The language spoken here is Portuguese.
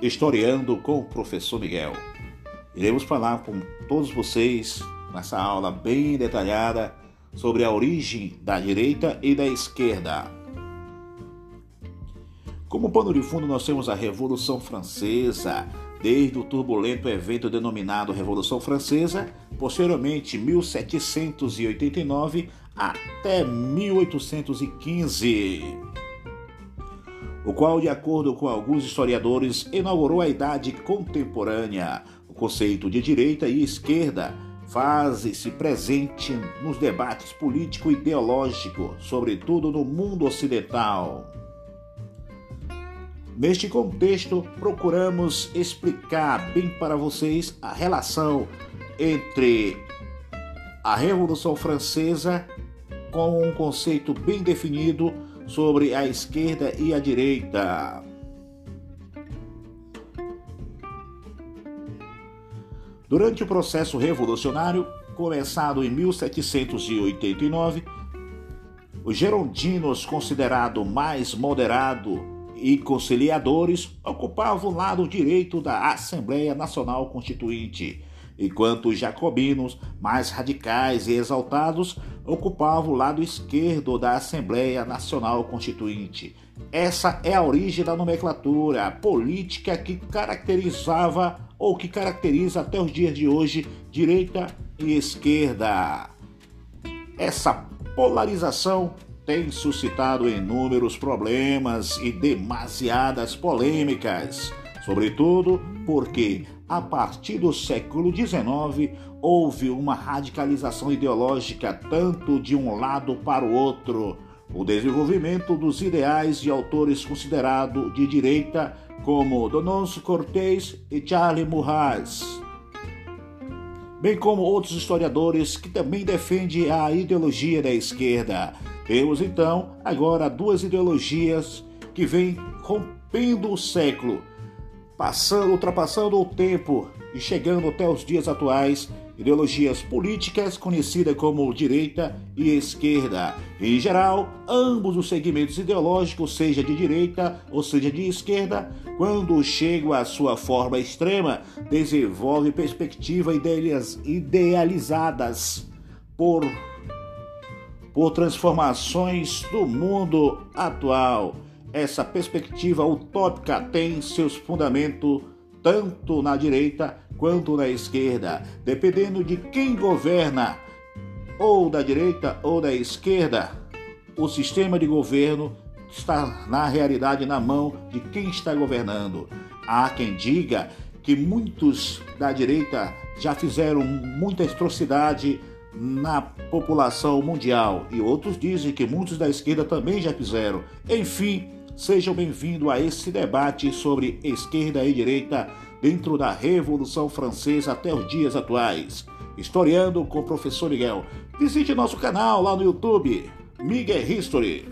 Historiando com o Professor Miguel. Iremos falar com todos vocês nessa aula bem detalhada sobre a origem da direita e da esquerda. Como pano de fundo, nós temos a Revolução Francesa, desde o turbulento evento denominado Revolução Francesa, posteriormente 1789 até 1815, o qual, de acordo com alguns historiadores, inaugurou a idade contemporânea. O conceito de direita e esquerda faz-se presente nos debates político-ideológicos, sobretudo no mundo ocidental. Neste contexto, procuramos explicar bem para vocês a relação entre a Revolução Francesa com um conceito bem definido sobre a esquerda e a direita. Durante o processo revolucionário, começado em 1789, os gerondinos, considerado mais moderado e conciliadores ocupavam o lado direito da Assembleia Nacional Constituinte, enquanto os jacobinos, mais radicais e exaltados, ocupavam o lado esquerdo da Assembleia Nacional Constituinte. Essa é a origem da nomenclatura política que caracterizava ou que caracteriza até os dias de hoje direita e esquerda. Essa polarização tem suscitado inúmeros problemas e demasiadas polêmicas, sobretudo porque, a partir do século XIX, houve uma radicalização ideológica tanto de um lado para o outro. O desenvolvimento dos ideais de autores considerados de direita, como Donoso Cortés e Charles Murras, bem como outros historiadores que também defendem a ideologia da esquerda. Temos então agora duas ideologias que vêm rompendo o século, passando, ultrapassando o tempo e chegando até os dias atuais, ideologias políticas conhecidas como direita e esquerda. Em geral, ambos os segmentos ideológicos, seja de direita ou seja de esquerda, quando chegam à sua forma extrema, desenvolvem perspectivas idealizadas por por transformações do mundo atual. Essa perspectiva utópica tem seus fundamentos tanto na direita quanto na esquerda, dependendo de quem governa, ou da direita ou da esquerda. O sistema de governo está na realidade na mão de quem está governando. Há quem diga que muitos da direita já fizeram muita atrocidade na população mundial e outros dizem que muitos da esquerda também já fizeram. Enfim, sejam bem-vindos a esse debate sobre esquerda e direita dentro da Revolução Francesa até os dias atuais. Historiando com o professor Miguel. Visite nosso canal lá no YouTube, Miguel History.